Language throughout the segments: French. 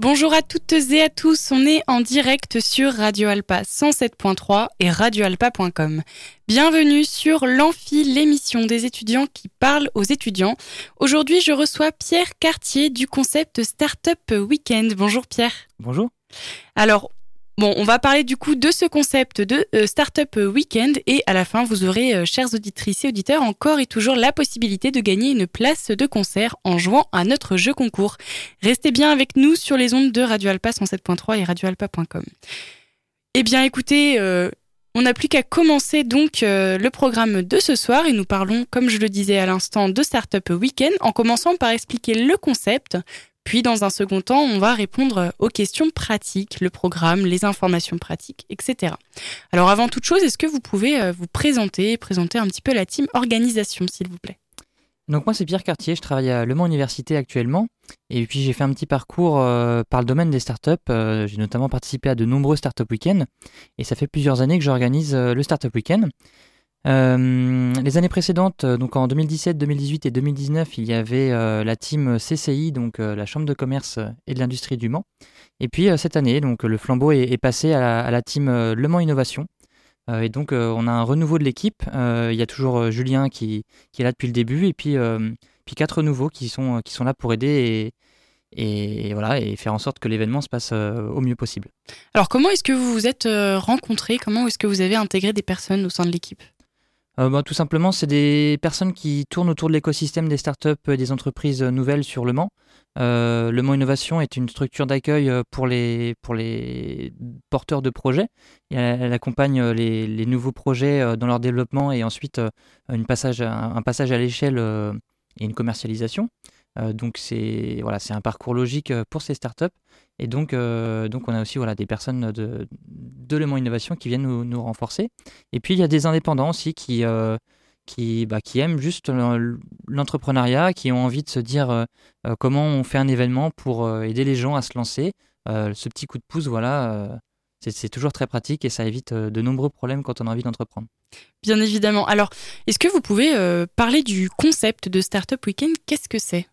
Bonjour à toutes et à tous, on est en direct sur Radio Alpa 107.3 et radioalpa.com. Bienvenue sur l'Amphi, l'émission des étudiants qui parlent aux étudiants. Aujourd'hui, je reçois Pierre Cartier du concept Startup Weekend. Bonjour Pierre. Bonjour. Alors, Bon, on va parler du coup de ce concept de euh, Startup Weekend et à la fin, vous aurez, euh, chers auditrices et auditeurs, encore et toujours la possibilité de gagner une place de concert en jouant à notre jeu concours. Restez bien avec nous sur les ondes de Radio Alpa 107.3 et radioalpa.com. Eh bien, écoutez, euh, on n'a plus qu'à commencer donc le programme de ce soir et nous parlons, comme je le disais à l'instant, de Startup Weekend en commençant par expliquer le concept, puis, dans un second temps, on va répondre aux questions pratiques, le programme, les informations pratiques, etc. Alors, avant toute chose, est-ce que vous pouvez euh, vous présenter, présenter un petit peu la team organisation, s'il vous plaît? Donc moi c'est Pierre Cartier, je travaille à Le Mans Université actuellement et puis j'ai fait un petit parcours euh, par le domaine des startups. Euh, j'ai notamment participé à de nombreux startup week-ends et ça fait plusieurs années que j'organise le startup week-end. Euh, les années précédentes, euh, donc en 2017, 2018 et 2019, il y avait euh, la team CCI, donc la Chambre de commerce et de l'industrie du Mans. Et puis cette année, donc le flambeau est, passé à la, team Le Mans Innovation. et donc on a un renouveau de l'équipe. il y a toujours Julien qui, est là depuis le début, et puis, puis quatre nouveaux qui sont, qui sont là pour aider et, et, voilà et faire en sorte que l'événement se passe au mieux possible. Alors comment est-ce que vous vous êtes rencontrés? Comment est-ce que vous avez intégré des personnes au sein de l'équipe? Bah, tout simplement, c'est des personnes qui tournent autour de l'écosystème des startups et des entreprises nouvelles sur Le Mans. Euh, le Mans Innovation est une structure d'accueil euh, pour les, porteurs de projets. elle, accompagne les, nouveaux projets dans leur développement et ensuite un, passage à l'échelle et une commercialisation. Donc c'est voilà, c'est un parcours logique pour ces startups. Et donc, donc on a aussi voilà, des personnes de, de Le Innovation qui viennent nous, renforcer. Et puis il y a des indépendants aussi qui, euh, qui, bah, qui aiment juste l'entrepreneuriat, qui ont envie de se dire euh, euh, comment on fait un événement pour aider les gens à se lancer. ce petit coup de pouce, voilà, c'est toujours très pratique et ça évite de nombreux problèmes quand on a envie d'entreprendre. Bien évidemment. Alors, est-ce que vous pouvez parler du concept de Startup Weekend? Qu'est-ce que c'est?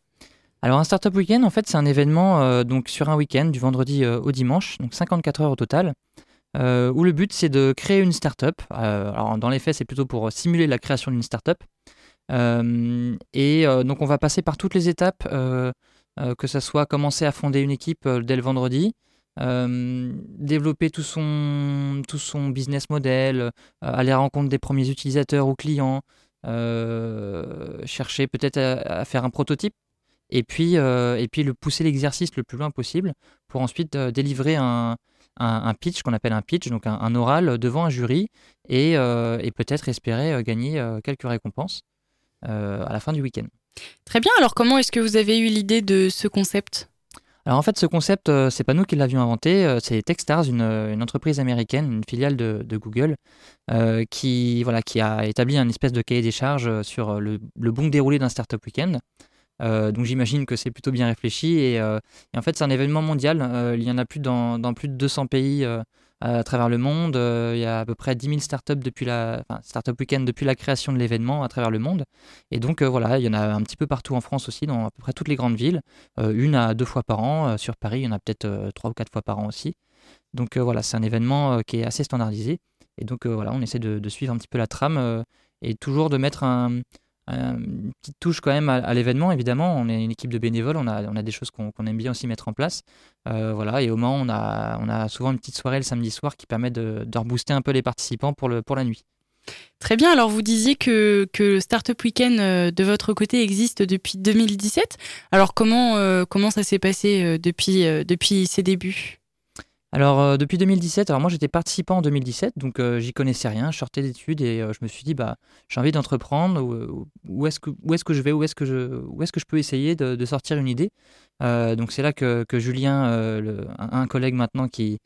Alors un Startup Weekend, en fait, c'est un événement donc sur un week-end, du vendredi au dimanche, donc 54 heures au total, euh, où le but c'est de créer une startup. Euh, alors dans les faits, c'est plutôt pour simuler la création d'une startup. Euh, et donc on va passer par toutes les étapes, que ce soit commencer à fonder une équipe dès le vendredi, développer tout son, tout son business model, aller à rencontre des premiers utilisateurs ou clients, chercher peut-être à, faire un prototype, et puis, et puis le pousser l'exercice le plus loin possible pour ensuite délivrer un, un, pitch qu'on appelle un pitch, donc un, oral devant un jury et, euh, peut-être espérer euh, gagner euh, quelques récompenses à la fin du week-end. Très bien, alors comment est-ce que vous avez eu l'idée de ce concept? Alors en fait, ce concept, c'est pas nous qui l'avions inventé, c'est Techstars, une, entreprise américaine, une filiale de, Google, qui, voilà, qui a établi un espèce de cahier des charges sur le, le bon déroulé d'un startup week-end. Euh, donc j'imagine que c'est plutôt bien réfléchi et, euh, en fait c'est un événement mondial. Euh, il y en a plus dans, plus de 200 pays à travers le monde. il y a à peu près 10 000 startups depuis la startup weekend depuis la création de l'événement à travers le monde. Et donc voilà, il y en a un petit peu partout en France aussi, dans à peu près toutes les grandes villes, une à deux fois par an. sur Paris, il y en a peut-être trois ou quatre fois par an aussi. Donc voilà, c'est un événement qui est assez standardisé. Et donc voilà, on essaie de, suivre un petit peu la trame et toujours de mettre un, une petite touche quand même à, l'événement, évidemment. On est une équipe de bénévoles, on a, on a des choses qu'on aime bien aussi mettre en place. Euh, voilà, et au Mans, on a, on a souvent une petite soirée le samedi soir qui permet de, rebooster un peu les participants pour, la nuit. Très bien, alors vous disiez que, le Startup Weekend euh, de votre côté existe depuis 2017. Alors comment, euh, comment ça s'est passé depuis ses débuts? Alors euh, depuis 2017, alors moi j'étais participant en 2017, donc euh, j'y connaissais rien, je sortais d'études et euh, je me suis dit bah j'ai envie d'entreprendre, où, est-ce que où est-ce que je vais, où est-ce que je où est-ce que je peux essayer de, sortir une idée. donc c'est là que, que Julien, un, collègue maintenant qui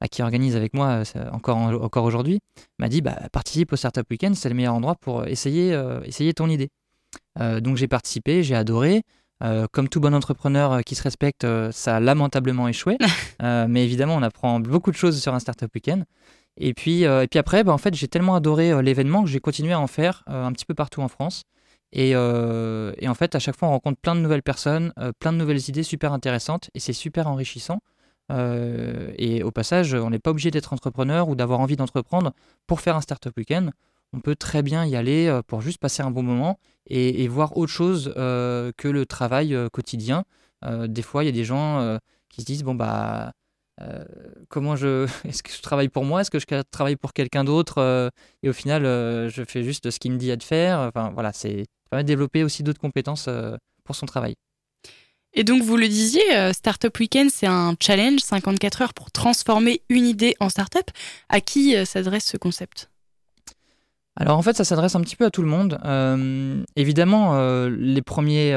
bah, qui organise avec moi encore encore aujourd'hui, m'a dit bah participe au Startup Weekend, c'est le meilleur endroit pour essayer essayer ton idée. donc j'ai participé, j'ai adoré. Comme tout bon entrepreneur qui se respecte, ça a lamentablement échoué. mais évidemment, on apprend beaucoup de choses sur un Startup Weekend. Et puis, et puis après, bah, en fait, j'ai tellement adoré l'événement que j'ai continué à en faire un petit peu partout en France. Et, et, en fait, à chaque fois, on rencontre plein de nouvelles personnes, plein de nouvelles idées super intéressantes, et c'est super enrichissant. Euh, et au passage, on n'est pas obligé d'être entrepreneur ou d'avoir envie d'entreprendre pour faire un startup week-end. On peut très bien y aller euh, pour juste passer un bon moment et, voir autre chose euh, que le travail quotidien. des fois, il y a des gens qui se disent bon bah comment je est-ce que je travaille pour moi? Est-ce que je travaille pour quelqu'un d'autre et au final je fais juste ce qu'il me dit à de faire. Enfin voilà c'est ça permet de développer aussi d'autres compétences pour son travail. Et donc, vous le disiez, euh, Startup Weekend, c'est un challenge, 54 heures pour transformer une idée en startup. À qui euh, s'adresse ce concept? Alors en fait, ça s'adresse un petit peu à tout le monde. Euh, évidemment, les premiers,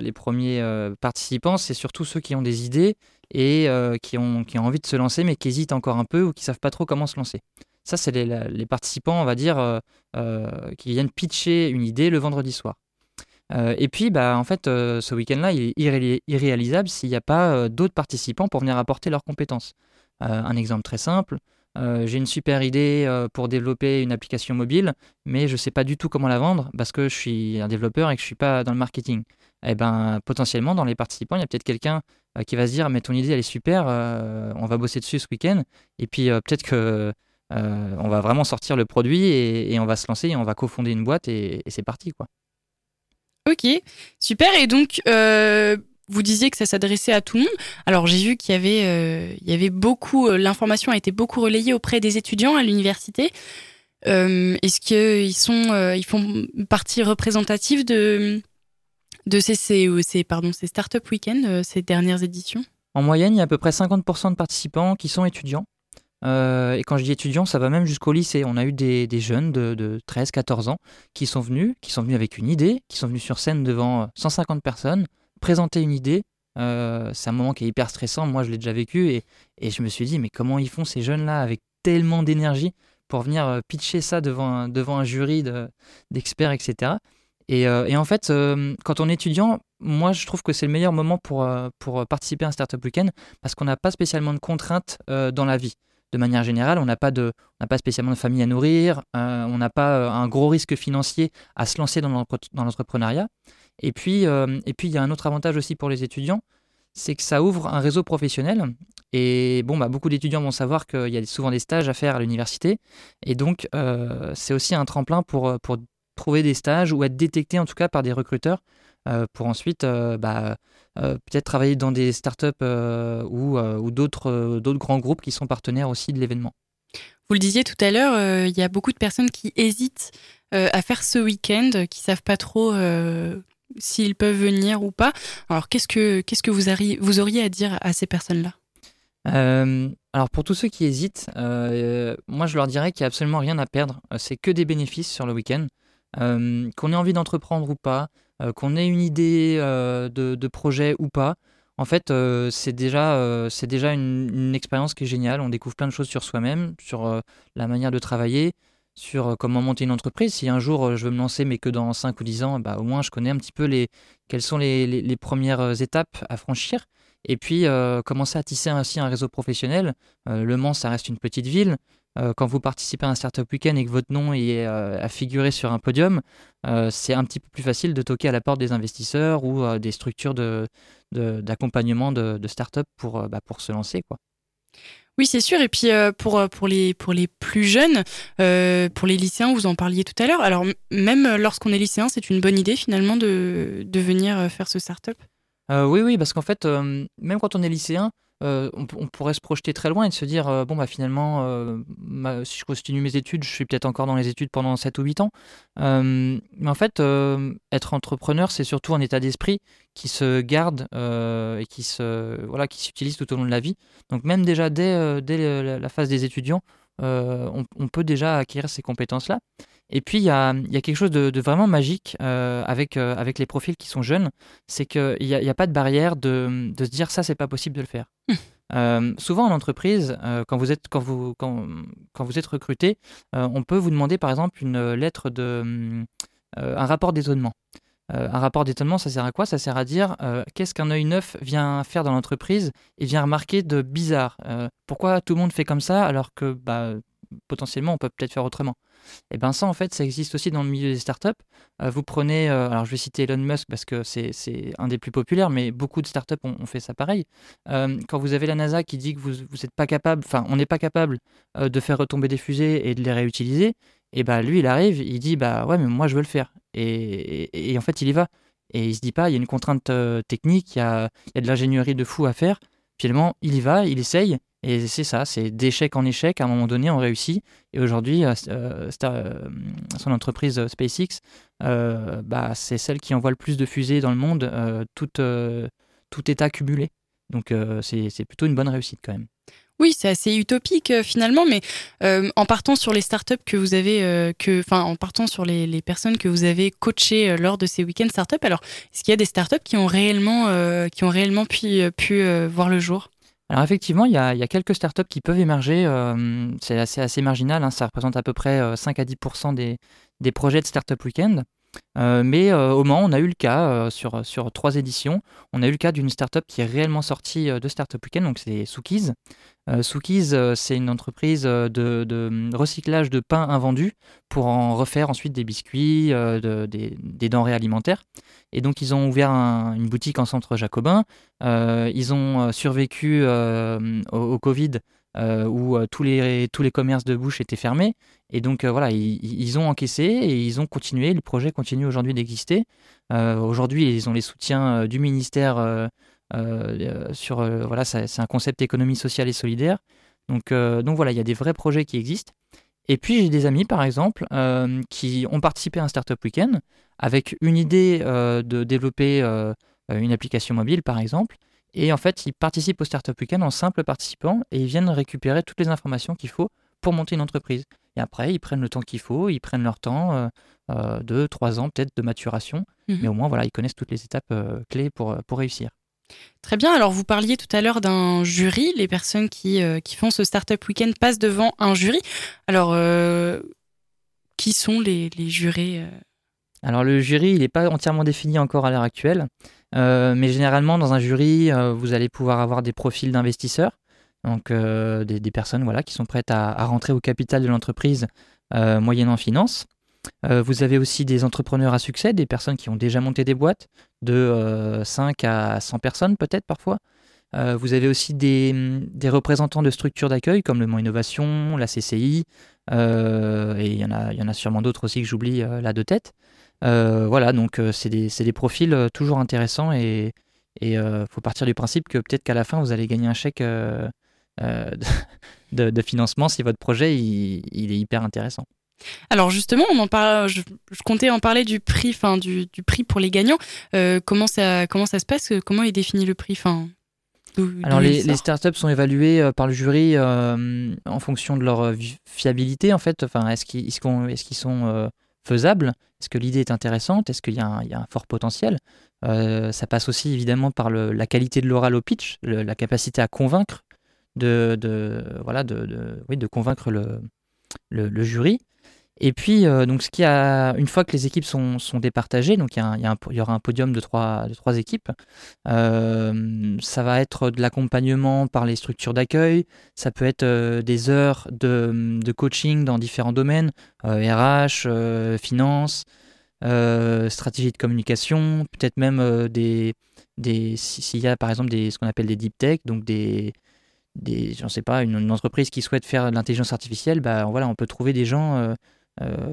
les premiers participants, c'est surtout ceux qui ont des idées et qui, ont, envie de se lancer, mais qui hésitent encore un peu ou qui savent pas trop comment se lancer. Ça, c'est les, participants, on va dire, qui viennent pitcher une idée le vendredi soir. Euh, et puis, bah, en fait, euh, ce week-end-là, il est irréalisable s'il n'y a pas euh, d'autres participants pour venir apporter leurs compétences. un exemple très simple, j'ai une super idée pour développer une application mobile, mais je ne sais pas du tout comment la vendre parce que je suis un développeur et que je ne suis pas dans le marketing. Et eh ben, potentiellement, dans les participants, il y a peut-être quelqu'un qui va se dire, mais ton idée, elle est super, on va bosser dessus ce week-end, et puis peut-être que... on va vraiment sortir le produit et, on va se lancer et on va cofonder une boîte et, et c'est parti quoi. Ok, super. Et donc, euh, vous disiez que ça s'adressait à tout le monde. Alors, j'ai vu qu'il y avait, euh, il y avait beaucoup, euh, l'information a été beaucoup relayée auprès des étudiants à l'université. Est-ce qu'ils sont, ils font partie représentative de, de ces, ces, pardon, ces Startup Weekend, ces dernières éditions? En moyenne, il y a à peu près 50% de participants qui sont étudiants. Euh, et quand je dis étudiants, ça va même jusqu'au lycée. On a eu des, jeunes de, 13-14 ans qui sont venus, qui sont venus avec une idée, qui sont venus sur scène devant 150 personnes, présenter une idée. Euh, c'est un moment qui est hyper stressant. Moi, je l'ai déjà vécu et, je me suis dit, mais comment ils font ces jeunes-là avec tellement d'énergie pour venir euh, pitcher ça devant un, jury d'experts, etc. Et, en fait, quand on est étudiant, moi, je trouve que c'est le meilleur moment pour, participer à un Startup Weekend parce qu'on n'a pas spécialement de contraintes dans la vie de manière générale, on n'a pas, pas spécialement de famille à nourrir, euh, on n'a pas euh, un gros risque financier à se lancer dans l'entrepreneuriat. Et puis, euh, et puis, il y a un autre avantage aussi pour les étudiants, c'est que ça ouvre un réseau professionnel. Et bon, bah, beaucoup d'étudiants vont savoir qu'il y a souvent des stages à faire à l'université. Et donc, c'est aussi un tremplin pour, pour trouver des stages ou être détecté en tout cas par des recruteurs pour ensuite bah, euh, peut-être travailler dans des startups euh, ou, euh, ou d'autres grands groupes qui sont partenaires aussi de l'événement. Vous le disiez tout à l'heure, il y a beaucoup de personnes qui hésitent à faire ce week-end, qui savent pas trop s'ils peuvent venir ou pas. Alors, qu'est-ce que, qu'est-ce que vous, vous auriez à dire à ces personnes-là? Alors pour tous ceux qui hésitent, moi je leur dirais qu'il n'y a absolument rien à perdre. C'est que des bénéfices sur le week-end. qu'on ait envie d'entreprendre ou pas, euh, qu'on ait une idée euh, de, projet ou pas, en fait, euh, c'est déjà, c'est déjà une, expérience qui est géniale. On découvre plein de choses sur soi-même, sur la manière de travailler, sur comment monter une entreprise. Si un jour je veux me lancer, mais que dans 5 ou 10 ans, bah, au moins je connais un petit peu les, quelles sont les, premières étapes à franchir. Et puis commencer à tisser ainsi un réseau professionnel. le Mans, ça reste une petite ville. Euh, quand vous participez à un Startup Weekend et que votre nom est euh, à figurer sur un podium, euh, c'est un petit peu plus facile de toquer à la porte des investisseurs ou des structures d'accompagnement de, de, de start-up pour, bah, pour se lancer. Quoi. Oui, c'est sûr. Et puis pour, pour, les, pour les plus jeunes, pour les lycéens, vous en parliez tout à l'heure. Alors même lorsqu'on est lycéen, c'est une bonne idée finalement de, de venir faire ce startup? oui, oui, parce qu'en fait, même quand on est lycéen, euh, on, pourrait se projeter très loin et se dire euh, bon bah finalement euh, si je continue mes études je suis peut-être encore dans les études pendant 7 ou 8 ans. Mais en fait être entrepreneur c'est surtout un état d'esprit qui se garde et qui se voilà qui s'utilise tout au long de la vie. Donc même déjà dès, dès la phase des étudiants on, peut déjà acquérir ces compétences là et puis, il y a, quelque chose de, vraiment magique euh, avec, euh, avec les profils qui sont jeunes, c'est qu'il n'y a, a, pas de barrière de, se dire ça, c'est pas possible de le faire. Hum. Euh, souvent en entreprise, quand, vous êtes, quand, vous, quand, quand vous êtes recruté, on peut vous demander par exemple une lettre de. un rapport d'étonnement. un rapport d'étonnement, ça sert à quoi? Ça sert à dire qu'est-ce qu'un œil neuf vient faire dans l'entreprise? Et vient remarquer de bizarre. pourquoi tout le monde fait comme ça alors que bah, potentiellement on peut peut-être faire autrement. Et bien ça en fait ça existe aussi dans le milieu des startups. Euh, vous prenez, euh, alors je vais citer Elon Musk parce que c'est un des plus populaires, mais beaucoup de startups ont, fait ça pareil. Euh, quand vous avez la NASA qui dit que vous n'êtes pas capable, enfin on n'est pas capable de faire retomber des fusées et de les réutiliser, et bah lui il arrive, il dit bah ouais mais moi je veux le faire. Et, et, en fait il y va. Et il se dit pas, il y a une contrainte technique, il y a, il y a de l'ingénierie de fou à faire. Finalement, il y va, il essaye, et c'est ça, c'est d'échec en échec. À un moment donné, on réussit. Et aujourd'hui, euh, euh, euh, son entreprise SpaceX, bah, c'est celle qui envoie le plus de fusées dans le monde, tout, tout état cumulé. Donc c'est plutôt une bonne réussite quand même. Oui, c'est assez utopique finalement, mais en partant sur les startups que vous avez, enfin, en partant sur les, personnes que vous avez coachées lors de ces week-ends startups, alors est-ce qu'il y a des startups qui ont réellement, qui ont réellement pu, voir le jour? Alors effectivement, il y, a, quelques startups qui peuvent émerger. Euh, c'est assez, assez marginal, hein. ça représente à peu près 5 euh, à 10 des, des projets de Startup Weekend. Euh, mais au Mans, on a eu le cas sur, sur trois éditions. On a eu le cas d'une startup qui est réellement sortie de Startup Weekend, donc c'est Soukiz. Euh, euh, c'est une entreprise de, recyclage de pain invendu pour en refaire ensuite des biscuits, des, denrées alimentaires. Et donc, ils ont ouvert une boutique en centre jacobin. ils ont survécu au, Covid où tous, les, tous les commerces de bouche étaient fermés. Et donc voilà, ils, ont encaissé et ils ont continué. Le projet continue aujourd'hui d'exister. aujourd'hui, ils ont les soutiens du ministère euh, sur voilà, c'est un concept économie sociale et solidaire. Donc, donc voilà, il y a des vrais projets qui existent. Et puis j'ai des amis, par exemple, qui ont participé à un Startup Weekend avec une idée de développer une application mobile, par exemple. Et en fait, ils participent au Startup Weekend en simple participant et ils viennent récupérer toutes les informations qu'il faut pour monter une entreprise. Et après, ils prennent le temps qu'il faut, ils prennent leur temps, euh, deux, trois ans peut-être de maturation, mmh mais au moins, voilà, ils connaissent toutes les étapes clés pour, pour réussir. Très bien, alors vous parliez tout à l'heure d'un jury, les personnes qui, euh, qui font ce Startup Weekend passent devant un jury. Alors, euh, qui sont les, jurés euh? Alors le jury, il n'est pas entièrement défini encore à l'heure actuelle, mais généralement dans un jury, vous allez pouvoir avoir des profils d'investisseurs, donc des, des, personnes voilà, qui sont prêtes à, à rentrer au capital de l'entreprise moyennant finance. Euh, vous avez aussi des entrepreneurs à succès, des personnes qui ont déjà monté des boîtes, de 5 euh, à 100 personnes peut-être parfois. Euh, vous avez aussi des, représentants de structures d'accueil comme le Mont Innovation, la CCI, et il y, en a, y en a sûrement d'autres aussi que j'oublie là de tête. voilà, donc c'est des, des, profils toujours intéressants et il faut partir du principe que peut-être qu'à la fin vous allez gagner un chèque de, de, financement si votre projet il est hyper intéressant. Alors justement, on en parle, je, comptais en parler du prix, enfin du, prix pour les gagnants. Euh, comment ça, comment ça se passe? Comment est défini le prix? Enfin, Alors les, startups sont évaluées euh, par le jury euh, en fonction de leur fiabilité en fait. Enfin, est-ce qu'ils est sont faisables? Est-ce que l'idée est intéressante? Est-ce qu'il y, a un fort potentiel? Ça passe aussi évidemment par la qualité de l'oral au pitch, la capacité à convaincre de, voilà de, oui, de convaincre le, le jury. Et puis, euh, donc, ce qui a, une fois que les équipes sont, sont départagées, donc il y, y, aura un podium de trois, de trois équipes, euh, ça va être de l'accompagnement par les structures d'accueil, ça peut être euh, des heures de, de, coaching dans différents domaines, RH, finance, stratégie de communication, peut-être même des, des s'il y a par exemple des, ce qu'on appelle des deep tech, donc des, des, j'en sais pas, une, entreprise qui souhaite faire de l'intelligence artificielle, bah, voilà, on peut trouver des gens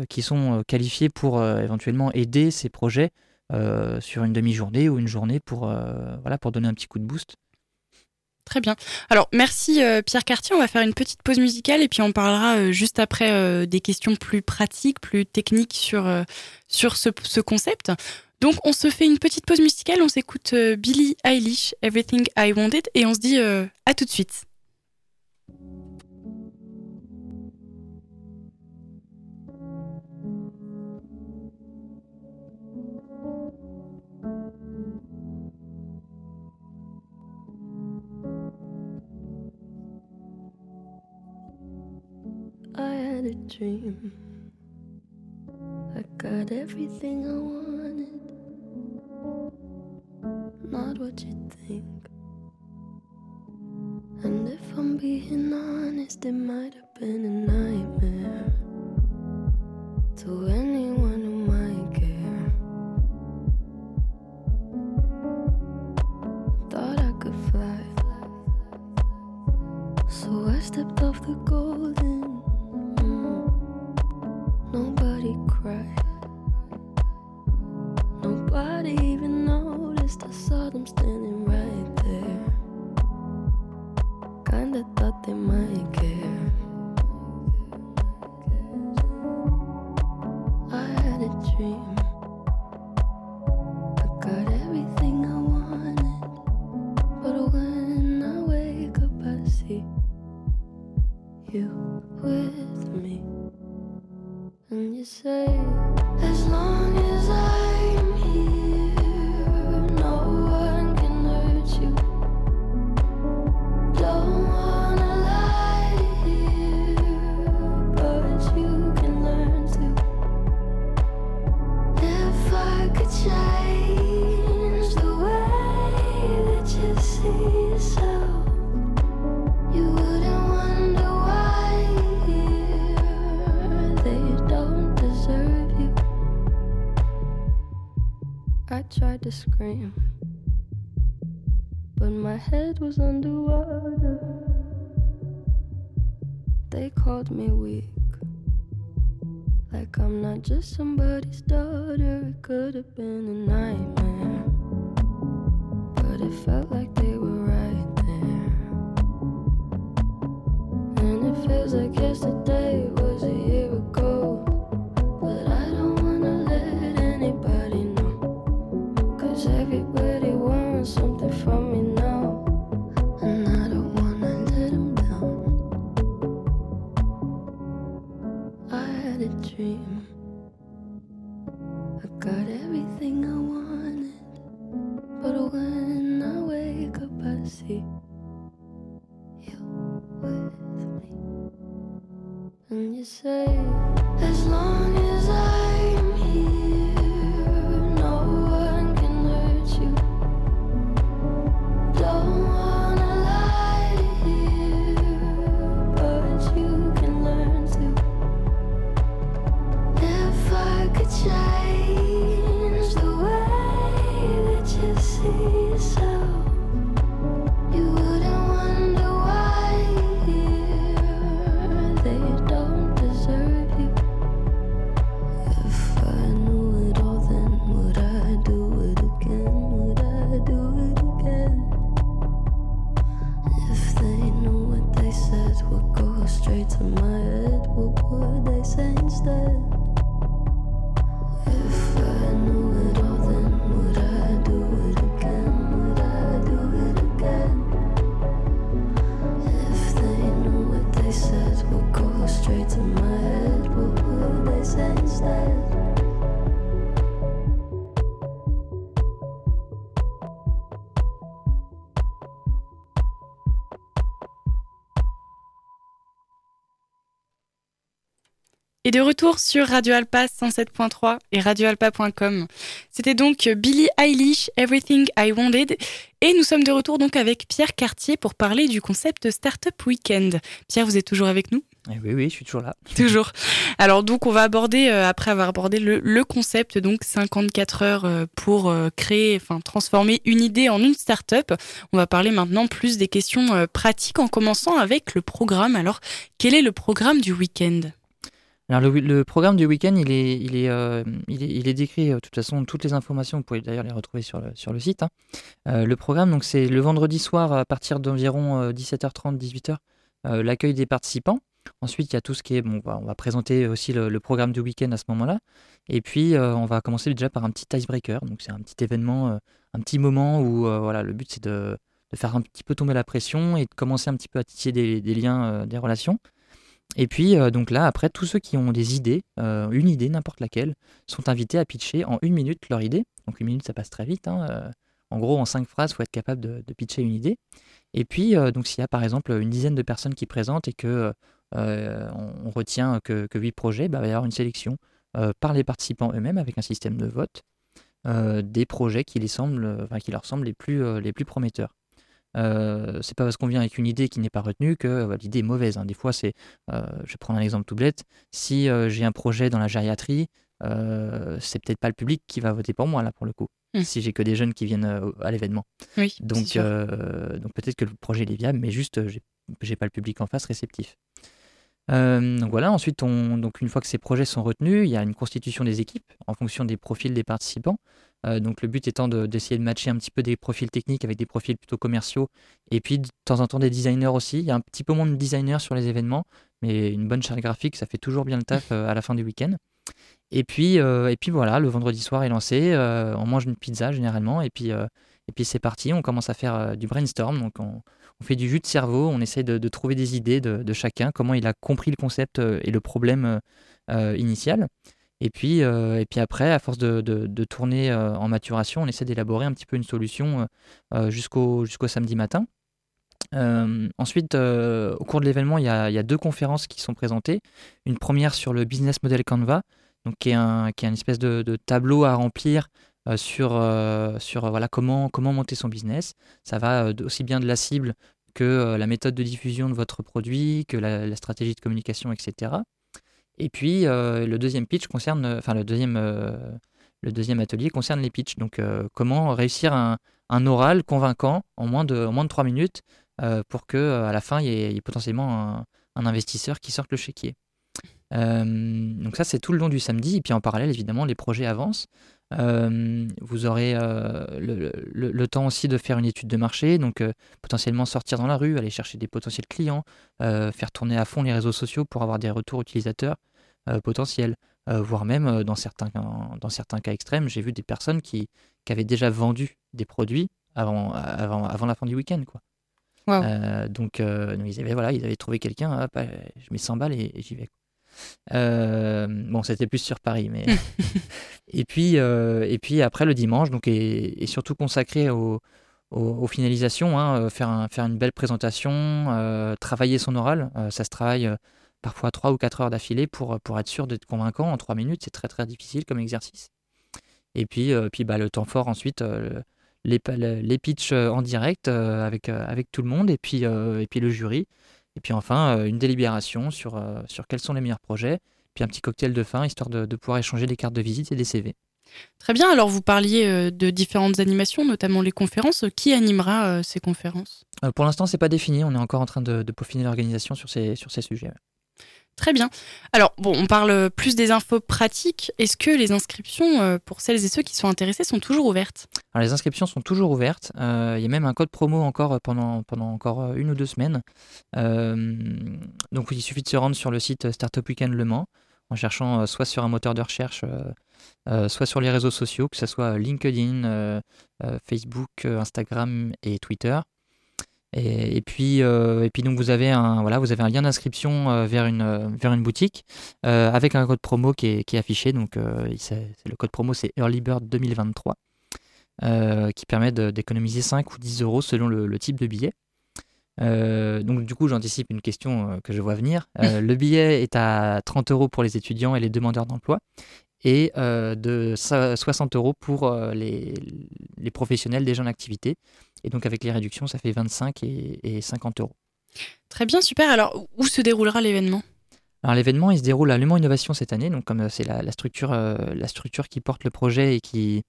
qui sont euh, qualifiés pour euh, éventuellement aider ces projets sur une demi-journée ou une journée pour, voilà, pour donner un petit coup de boost. Très bien. Alors, merci Pierre Cartier. On va faire une petite pause musicale et puis on parlera juste après des questions plus pratiques, plus techniques sur, sur ce, ce, concept. Donc, on se fait une petite pause musicale. On s'écoute Billie Eilish, Everything I Wanted, et on se dit à tout de suite. had a dream. I got everything I wanted. Not what you think. Just somebody's daughter, it could have been a say, de retour sur Radio Alpa 107.3 et radioalpa.com. C'était donc Billie Eilish, Everything I Wanted. Et nous sommes de retour donc avec Pierre Cartier pour parler du concept Startup Weekend. Pierre, vous êtes toujours avec nous? Eh oui, oui, je suis toujours là. Toujours. Alors donc on va aborder, euh, après avoir abordé le, le concept, donc 54 heures euh, pour euh, créer, enfin transformer une idée en une startup, on va parler maintenant plus des questions pratiques en commençant avec le programme. Alors quel est le programme du week-end? Alors le, le programme du week-end, il est, il, est, euh, il, est, il est décrit, euh, de toute façon, toutes les informations, vous pouvez d'ailleurs les retrouver sur le, sur le site. hein. Euh, le programme, donc c'est le vendredi soir à partir d'environ euh, 17h30, 18h, euh, l'accueil des participants. Ensuite, il y a tout ce qui est, bon, on va, on va présenter aussi le, programme du week-end à ce moment-là. Et puis, on va commencer déjà par un petit icebreaker. Donc c'est un petit événement, un petit moment où, voilà, le but c'est de, de faire un petit peu tomber la pression et de commencer un petit peu à tisser des, liens, des relations. Et puis, euh, donc là, après, tous ceux qui ont des idées, euh, une idée, n'importe laquelle, sont invités à pitcher en une minute leur idée. Donc une minute, ça passe très vite. hein, euh, en gros, en cinq phrases, il faut être capable de, pitcher une idée. Et puis, donc s'il y a par exemple une dizaine de personnes qui présentent et que on, retient que, que 8 projets, bah, il va y avoir une sélection par les participants eux-mêmes avec un système de vote. des projets qui, les semblent, enfin, qui leur semblent les plus, les plus prometteurs. Euh, c'est pas parce qu'on vient avec une idée qui n'est pas retenue que euh, l'idée est mauvaise. hein. Des fois, c'est, euh, je vais prendre un exemple tout bête, si euh, j'ai un projet dans la gériatrie, c'est peut-être pas le public qui va voter pour moi là pour le coup. Mm. Si j'ai que des jeunes qui viennent à l'événement. Oui, Donc, donc peut-être que le projet il est viable, mais juste j'ai, j'ai pas le public en face réceptif. Euh, donc voilà, ensuite, on, donc une fois que ces projets sont retenus, il y a une constitution des équipes en fonction des profils des participants. Euh, donc le but étant de- d'essayer de matcher un petit peu des profils techniques avec des profils plutôt commerciaux, et puis de temps en temps des designers aussi. Il y a un petit peu moins de designers sur les événements, mais une bonne charte graphique, ça fait toujours bien le taf euh, à la fin du week-end. Et puis, euh, et puis voilà, le vendredi soir est lancé, on mange une pizza généralement, et puis, puis c'est parti, on commence à faire du brainstorm, donc on, fait du jus de cerveau, on essaie de, trouver des idées de, chacun, comment il a compris le concept et le problème initial. Et puis, euh, et puis après, à force de, de- tourner euh, en maturation, on essaie d'élaborer un petit peu une solution euh, jusqu'au samedi matin. Ensuite, au cours de l'événement, il y, a, il y a deux conférences qui sont présentées. Une première sur le business model Canva, donc qui est un, qui est une espèce de, tableau à remplir sur, sur voilà, comment, comment monter son business. Ça va aussi bien de la cible que la méthode de diffusion de votre produit, que la stratégie de communication, etc. Et puis, euh, le deuxième pitch concerne, enfin, le deuxième, euh, le deuxième atelier concerne les pitchs. Donc, euh, comment réussir un, oral convaincant en moins de, en moins de 3 minutes euh, pour que euh, à la fin, il y ait, potentiellement un, un investisseur qui sorte le chéquier. Euh, donc ça, c'est tout le long du samedi. Et puis en parallèle, évidemment, les projets avancent. Euh, vous aurez euh, le, le- le temps aussi de faire une étude de marché, donc euh, potentiellement sortir dans la rue, aller chercher des potentiels clients, faire tourner à fond les réseaux sociaux pour avoir des retours utilisateurs potentiels, voire même dans, certains, dans certains cas extrêmes, j'ai vu des personnes qui, qui avaient déjà vendu des produits avant, avant, avant la fin du week-end. Quoi. Donc, ils, avaient, voilà, ils avaient trouvé quelqu'un, je mets 100 balles et, et j'y vais. quoi. Euh, bon, c'était plus sur Paris, mais. et, puis, euh, et puis après, le dimanche, donc, est surtout consacré au, au- aux finalisations, hein, euh, faire, un- faire une belle présentation, euh, travailler son oral. Ça se travaille parfois 3 ou 4 heures d'affilée pour, pour être sûr d'être convaincant. En 3 minutes, c'est très très difficile comme exercice. Et puis, puis bah, le temps fort ensuite, le- les, les pitchs en direct avec, avec tout le monde et puis, et puis le jury. Et puis enfin, euh, une délibération sur, euh, sur quels sont les meilleurs projets. Puis un petit cocktail de fin, histoire de, de pouvoir échanger des cartes de visite et des CV. Très bien, alors vous parliez euh, de différentes animations, notamment les conférences. Qui animera ces conférences? Pour l'instant, c'est pas défini. On est encore en train de, de peaufiner l'organisation sur ces, sur ces sujets. Très bien. Alors, bon, on parle plus des infos pratiques. Est-ce que les inscriptions euh, pour celles et ceux qui sont intéressés sont toujours ouvertes? Les inscriptions sont toujours ouvertes. Euh, Il y a même un code promo encore pendant, pendant encore euh, une ou deux semaines. Euh, donc, il suffit de se rendre sur le site Startup Weekend Le Mans en cherchant euh, soit sur un moteur de recherche, euh, euh, soit sur les réseaux sociaux, que ce soit LinkedIn, euh, euh, Facebook, euh, Instagram et Twitter. Et, et puis, euh, et puis donc vous avez un, voilà, vous avez un lien d'inscription euh, vers, une, euh, vers une boutique avec un code promo qui est, qui est affiché. Donc le code promo c'est Early Bird 2023 euh, qui permet d'économiser 5 ou 10 euros selon le, le type de billet. Euh, donc du coup j'anticipe une question euh, que je vois venir. Euh, le billet est à 30 euros pour les étudiants et les demandeurs d'emploi et euh, de so- 60 euros pour euh, les, les professionnels déjà en activité. Et donc avec les réductions ça fait 25 et, et 50 euros. Très bien, super. Alors, où se déroulera l'événement? Alors l'événement il se déroule à Le Mans Innovation cette année, donc comme euh, c'est la, la structure, euh, la structure qui porte le projet et qui,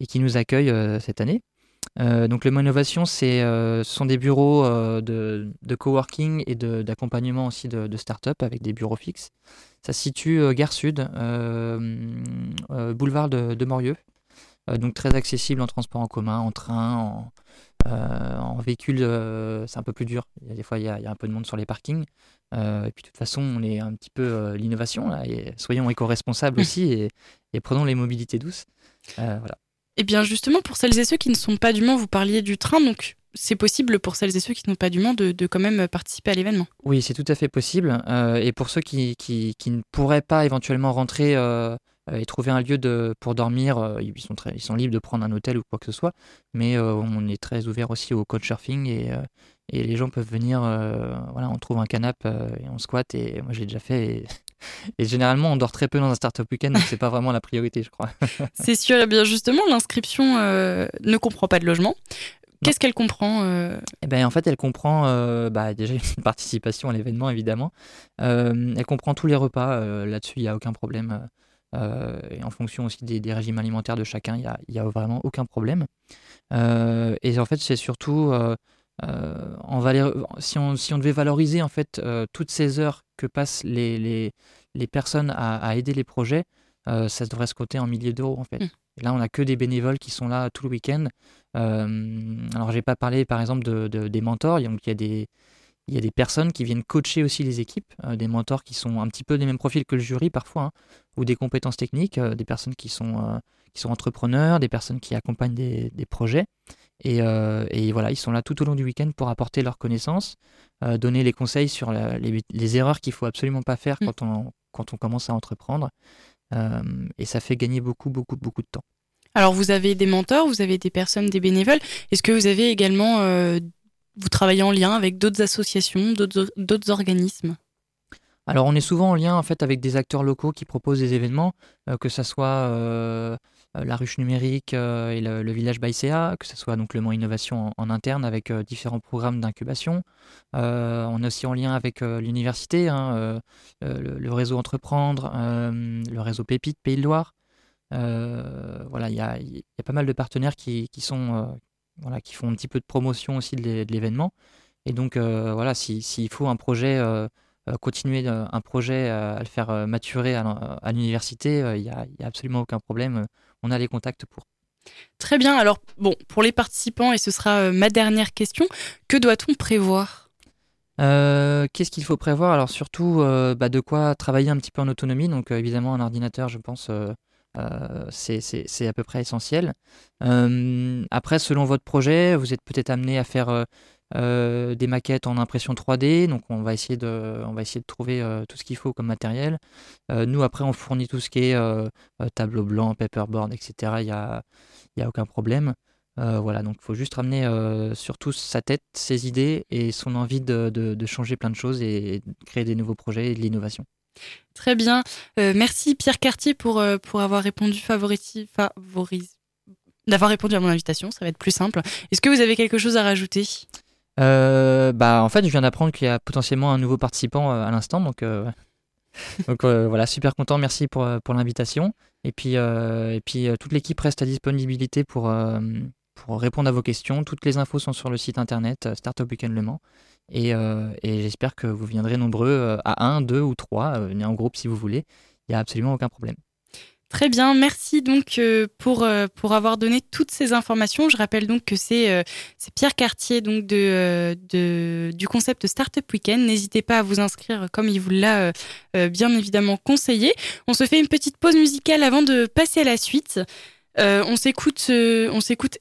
et qui nous accueille cette année. Euh, donc le Mans Innovation, c'est, euh, ce sont des bureaux euh, de, de coworking et d'accompagnement aussi de, de start-up avec des bureaux fixes. Ça se situe Gare Sud, boulevard de, de Morieux, donc très accessible en transport en commun, en train, en, en véhicule, c'est un peu plus dur. Il y a des fois, il y a, il y a un peu de monde sur les parkings. Et puis de toute façon, on est un petit peu l'innovation, soyons éco-responsables aussi et, et prenons les mobilités douces. Voilà. Eh bien, justement, pour celles et ceux qui ne sont pas du Mans, vous parliez du train, donc c'est possible pour celles et ceux qui n'ont pas du Mans de, quand même participer à l'événement. Oui, c'est tout à fait possible. Euh, et pour ceux qui, qui, ne pourraient pas éventuellement rentrer euh, et trouver un lieu de, pour dormir, euh, ils, sont ils sont libres de prendre un hôtel ou quoi que ce soit. Mais on est très ouvert aussi au couchsurfing et, et les gens peuvent venir. voilà, on trouve un canapé et on squatte. Et moi, je l'ai déjà fait. Et généralement, on dort très peu dans un startup week-end, donc c'est pas vraiment la priorité, je crois. C'est sûr. Et bien justement, l'inscription euh, ne comprend pas de logement. Qu'est-ce qu'elle comprend euh Eh ben, en fait, elle comprend euh, bah, déjà une participation à l'événement, évidemment. Euh, elle comprend tous les repas. Là-dessus, il n'y a aucun problème. Et en fonction aussi des, des régimes alimentaires de chacun, il n'y a, y a vraiment aucun problème. Et en fait, c'est surtout si, on, si on devait valoriser en fait toutes ces heures que passent les, les, les personnes à, à aider les projets, euh, ça devrait se coter en milliers d'euros en fait. Mm. Et Là, on n'a que des bénévoles qui sont là tout le week-end. Euh, alors, j'ai pas parlé par exemple de, de- des mentors. Donc, il y a des il y a des personnes qui viennent coacher aussi les équipes, euh, des mentors qui sont un petit peu des mêmes profils que le jury parfois, hein, ou des compétences techniques, euh, des personnes qui sont, euh, qui sont entrepreneurs, des personnes qui accompagnent des, des projets. Et, euh, et voilà, ils sont là tout au long du week-end pour apporter leurs connaissances, euh, donner les conseils sur la- les, les erreurs qu'il faut absolument pas faire Mm. quand on, quand on commence à entreprendre. Euh, et ça fait gagner beaucoup, beaucoup, beaucoup de temps. Alors, vous avez des mentors, vous avez des personnes, des bénévoles. Est-ce que vous avez également, vous travaillez en lien avec d'autres associations, d'autres organismes? Alors, on est souvent en lien en fait avec des acteurs locaux qui proposent des événements, que ce soit la ruche numérique euh, et le, village Baïséa, que ce soit donc le Mans Innovation en, interne avec euh, différents programmes d'incubation. Euh, on est aussi en lien avec euh, l'université, hein, euh, euh, le, réseau Entreprendre, euh, le réseau Pépite Pays de Loire. Euh, voilà, il y a, pas mal de partenaires qui, euh, font un petit peu de promotion aussi de l'é- de l'événement. Et donc euh, voilà, si- s'il faut un projet euh, euh, continuer euh, un projet euh, à le faire euh, maturer à l'université, euh, il n'y a absolument aucun problème. On a les contacts pour. Très bien. Alors, bon, pour les participants, et ce sera euh, ma dernière question, que doit-on prévoir? Euh, Qu'est-ce qu'il faut prévoir? Alors surtout, euh, bah, de quoi travailler un petit peu en autonomie. Donc euh, évidemment, un ordinateur, je pense, c'est- à peu près essentiel. Après, selon votre projet, vous êtes peut-être amené à faire euh, des maquettes en impression 3D. Donc on va essayer de, on va essayer de trouver euh, tout ce qu'il faut comme matériel. Euh, nous, après, on fournit tout ce qui est tableau blanc, paperboard, etc. Il n'y a, y a aucun problème. Voilà, donc il faut juste ramener surtout sa tête, ses idées et son envie de, de- changer plein de choses et de créer des nouveaux projets et de l'innovation. Très bien. Merci Pierre Cartier pour, pour avoir répondu d'avoir répondu à mon invitation. Ça va être plus simple. Est-ce que vous avez quelque chose à rajouter? Euh, bah, en fait, je viens d'apprendre qu'il y a potentiellement un nouveau participant euh, à l'instant, donc, euh, euh, voilà, super content, merci pour, pour l'invitation. Et puis, et puis toute l'équipe reste à disponibilité pour, répondre à vos questions. Toutes les infos sont sur le site internet Startup Weekend Le Mans. Et, et j'espère que vous viendrez nombreux à un, deux ou trois, venez en groupe si vous voulez. Il n'y a absolument aucun problème. Très bien, merci donc euh, pour, euh, pour avoir donné toutes ces informations. Je rappelle donc que c'est euh, Pierre Cartier donc de, de, du concept Startup Weekend. N'hésitez pas à vous inscrire comme il vous l'a bien évidemment conseillé. On se fait une petite pause musicale avant de passer à la suite. On s'écoute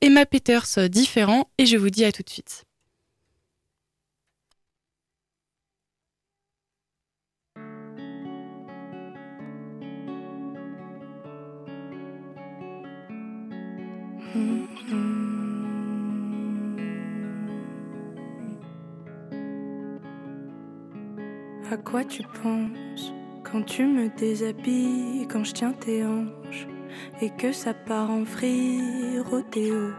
Emma Peters différent et je vous dis à tout de suite. À quoi tu penses quand tu me déshabilles, quand je tiens tes hanches et que ça part en free rodéo?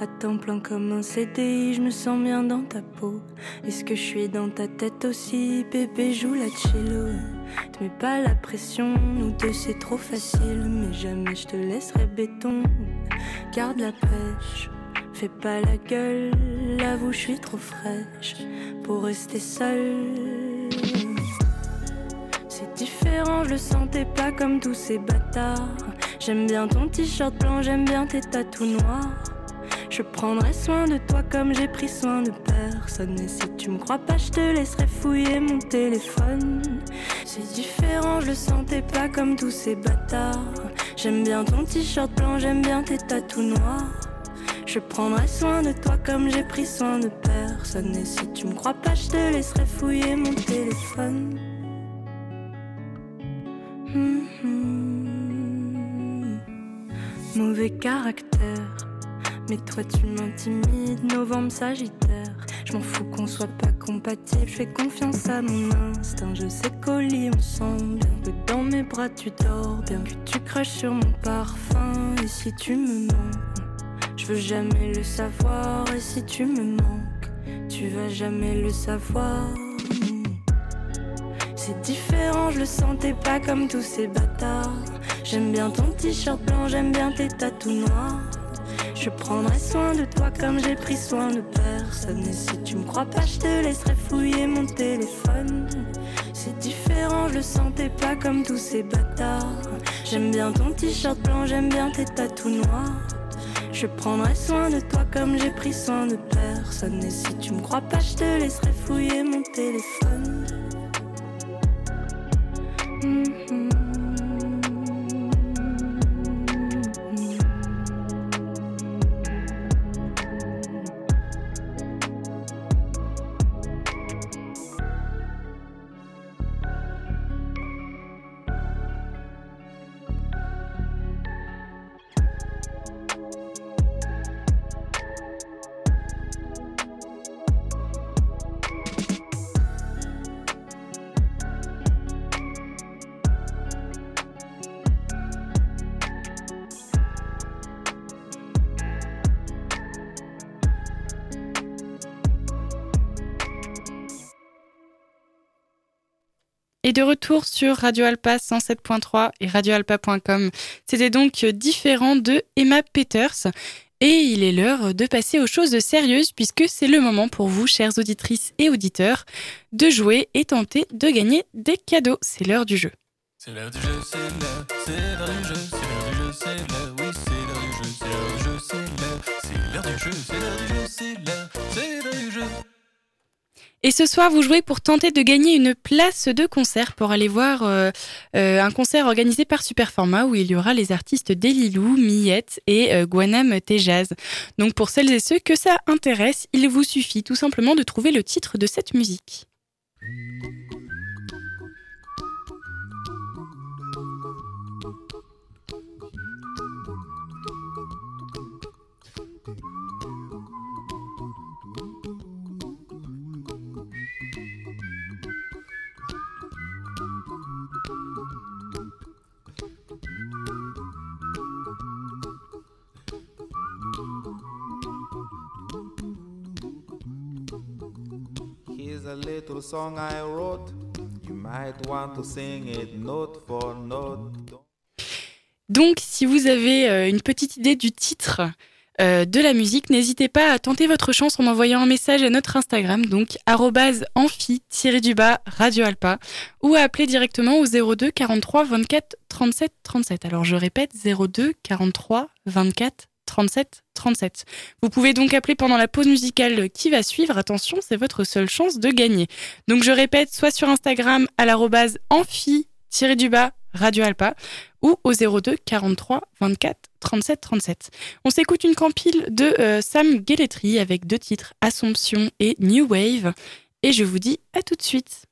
À temps plein comme un CDI, je me sens bien dans ta peau. Est-ce que je suis dans ta tête aussi, bébé joue la cello? Te mets pas la pression, nous deux c'est trop facile, mais jamais je te laisserai béton. Garde la pêche, fais pas la gueule, avoue je suis trop fraîche pour rester seule. C'est différent, je le sentais pas comme tous ces bâtards. J'aime bien ton t-shirt blanc, j'aime bien tes tatous noirs. Je prendrai soin de toi comme j'ai pris soin de personne. Et si tu me crois pas, je te laisserai fouiller mon téléphone. C'est différent, je le sentais pas comme tous ces bâtards. J'aime bien ton t-shirt blanc, j'aime bien tes tatous noirs. Je prendrai soin de toi comme j'ai pris soin de personne. Et si tu me crois pas, je te laisserai fouiller mon téléphone. Mhm. Mauvais caractère, mais toi tu m'intimides. Novembre sagittaire, Je m'en fous qu'on soit pas compatible, je fais confiance à mon instinct. Je sais qu'au lit on sent bien que dans mes bras tu dors bien, que tu craches sur mon parfum. Et si tu me manques, je veux jamais le savoir. Et si tu me manques, tu vas jamais le savoir. C'est différent, je le sentais pas comme tous ces bâtards. J'aime bien ton t-shirt blanc, j'aime bien tes tatous noirs. Je prendrai soin de toi comme j'ai pris soin de personne. Et si tu me crois pas, je te laisserai fouiller mon téléphone. C'est différent, je le sentais pas comme tous ces bâtards. J'aime bien ton t-shirt blanc, j'aime bien tes tatous noirs. Je prendrai soin de toi comme j'ai pris soin de personne. Et si tu me crois pas, je te laisserai fouiller mon téléphone. Et de retour sur Radio Alpa 107.3 et radioalpa.com. C'était donc différent de Emma Peters. Et il est l'heure de passer aux choses sérieuses puisque c'est le moment pour vous, chères auditrices et auditeurs, de jouer et tenter de gagner des cadeaux. C'est l'heure du jeu. C'est l'heure du jeu, c'est l'heure, c'est l'heure du jeu, c'est l'heure du jeu, c'est l'heure, oui, c'est l'heure du jeu, c'est l'heure du jeu, c'est l'heure, c'est l'heure du jeu, c'est l'heure du jeu, c'est l'heure, c'est l'heure du jeu. Et ce soir, vous jouez pour tenter de gagner une place de concert pour aller voir euh, euh, un concert organisé par Superforma où il y aura les artistes Delilou, Miette et euh, Guanam Tejaz. Donc pour celles et ceux que ça intéresse, il vous suffit tout simplement de trouver le titre de cette musique. Little song I wrote. You might want to sing it note for note. Donc si vous avez euh, une petite idée du titre euh, de la musique, n'hésitez pas à tenter votre chance en envoyant un message à notre Instagram, donc amphi-du-bas Radio Alpa, ou à appeler directement au 02 43 24 37 37. Alors je répète, 02 43 24 37 37. Vous pouvez donc appeler pendant la pause musicale qui va suivre. Attention, c'est votre seule chance de gagner. Donc je répète, soit sur Instagram à l'arrobase amphi-du-bas Radio Alpa ou au 02 43 24 37 37. On s'écoute une compile de euh, Sam Guelletry avec deux titres Assomption et New Wave. Et je vous dis à tout de suite.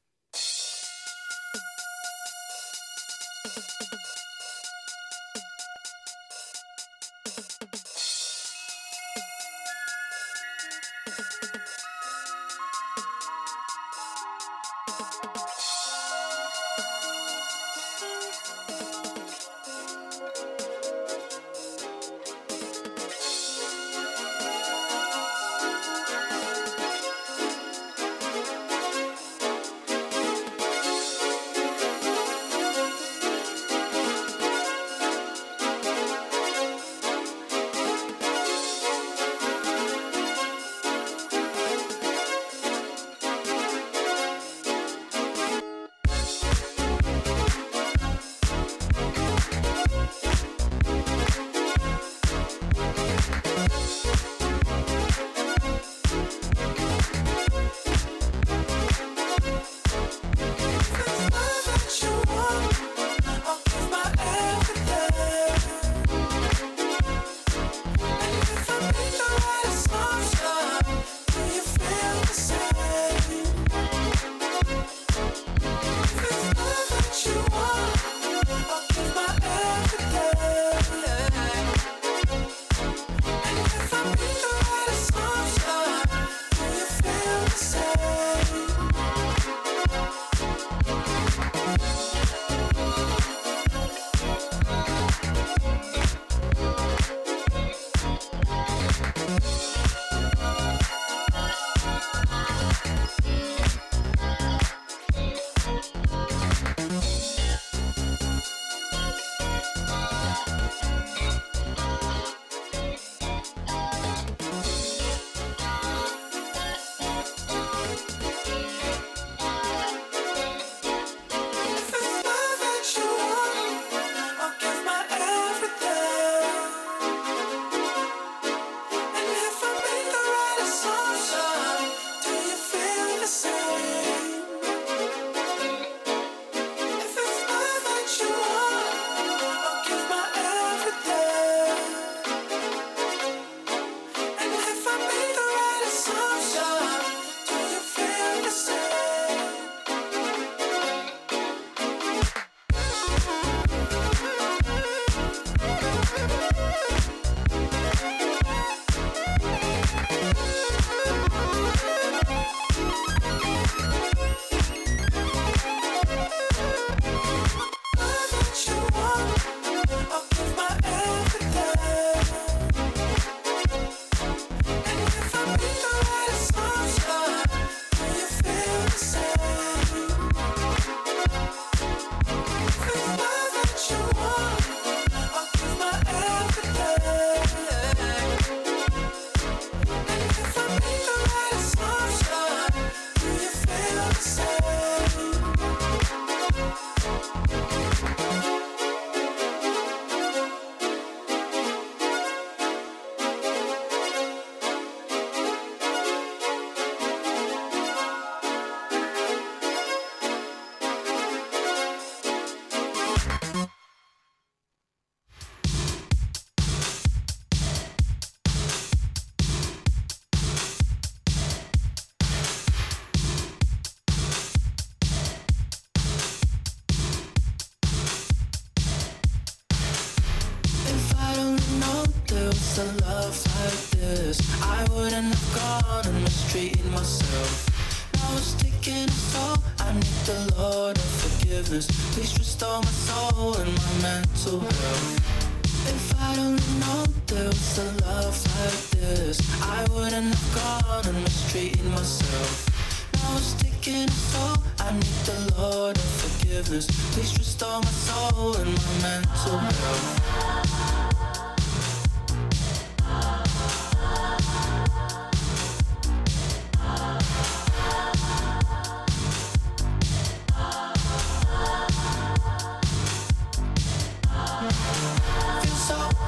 I wouldn't have gone and mistreated myself. Now it's taking its toll. I need the Lord of forgiveness. Please restore my soul and my mental health.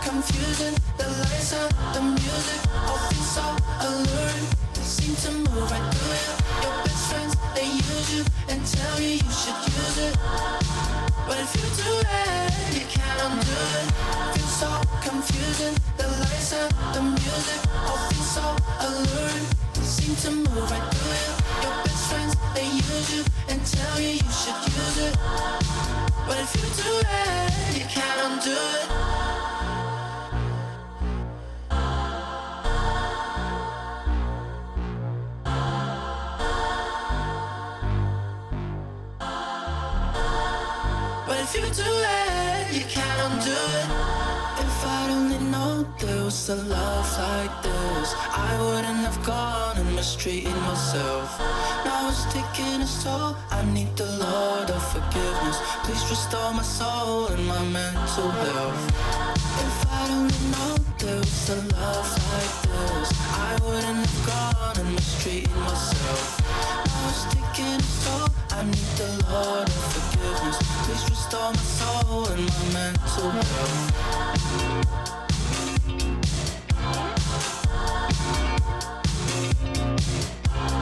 confusing. The lights and the music so alluring. They seem to move right through you. Your best friends they use you and tell you you should use it. But if you do that, you can't undo it. Feel so confusing. The lights the music all so alluring. To move right through you. Your best friends they use you and tell you you should use it. But if you do that, you can't undo it. A love like this, I wouldn't have gone and mistreated myself. Now it's taking its toll. I need the Lord of forgiveness. Please restore my soul and my mental health. If I'd only known there was a love like this, I wouldn't have gone and mistreated myself. Now it's taking its toll. I need the Lord of forgiveness. Please restore my soul and my mental health.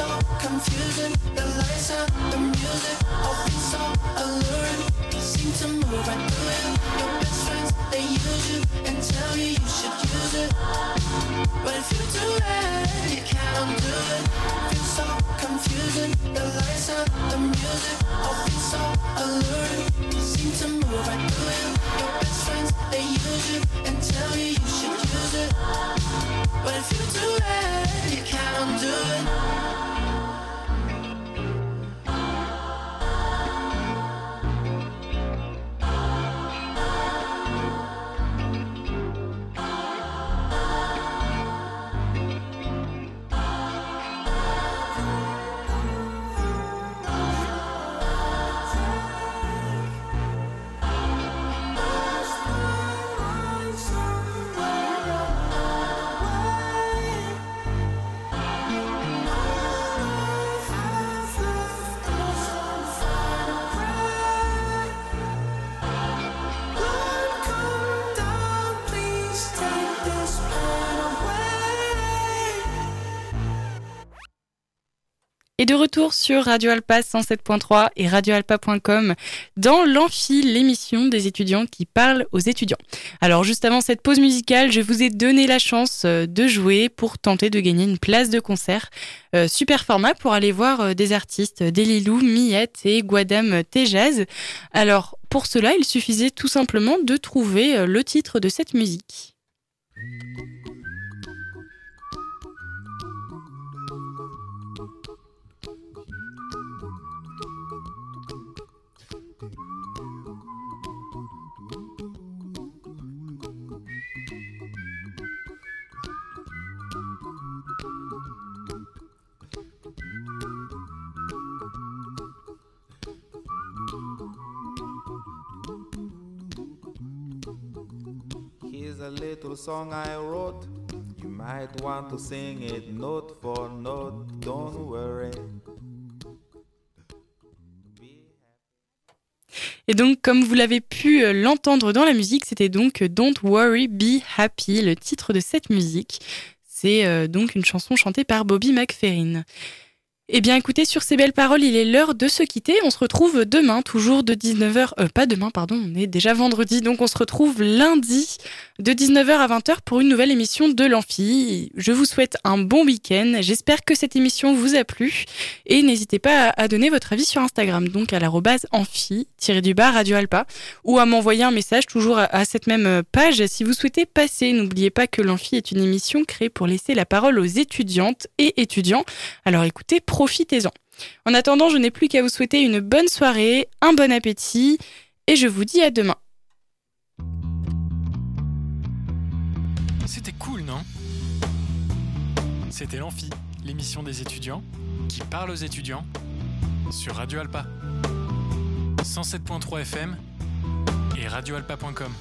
so confusing. The lights and the music all feel so alluring. Seem to move right through you. Your best friends they use you and tell you you should use it. But if you do that, you can't undo it. Feel so confusing. The lights and the music all feel so alluring. Seem to move right through you. Your best friends they use you and tell you you should use it. But if you do that, you can't undo it. De retour sur Radio Alpa 107.3 et radioalpa.com dans l'Amphi, l'émission des étudiants qui parlent aux étudiants. Alors juste avant cette pause musicale, je vous ai donné la chance euh, de jouer pour tenter de gagner une place de concert. Euh, super format pour aller voir euh, des artistes, Delilou, Miette et Guadam Tejaz. Alors pour cela, il suffisait tout simplement de trouver le titre de cette musique. Here's a little song I wrote. You might want to sing it note for note. Don't worry. Et donc, comme vous l'avez pu euh, l'entendre dans la musique, c'était donc Don't Worry, Be Happy, le titre de cette musique. C'est euh, donc une chanson chantée par Bobby McFerrin. Eh bien écoutez, sur ces belles paroles, il est l'heure de se quitter. On se retrouve demain, toujours de 19h, euh, pas demain, pardon, on est déjà vendredi, donc on se retrouve lundi de 19h à 20h pour une nouvelle émission de l'Amphi. Je vous souhaite un bon week-end, j'espère que cette émission vous a plu et n'hésitez pas à, donner votre avis sur Instagram, donc à l'arrobase amphi, tiré du bas, Radio Alpa, ou à m'envoyer un message toujours à cette même page si vous souhaitez passer. N'oubliez pas que l'Amphi est une émission créée pour laisser la parole aux étudiantes et étudiants. Alors écoutez, profitez-en. En attendant, je n'ai plus qu'à vous souhaiter une bonne soirée, un bon appétit, et je vous dis à demain. C'était cool, non? C'était l'Amphi, l'émission des étudiants qui parle aux étudiants sur Radio Alpa. 107.3 FM et radioalpa.com.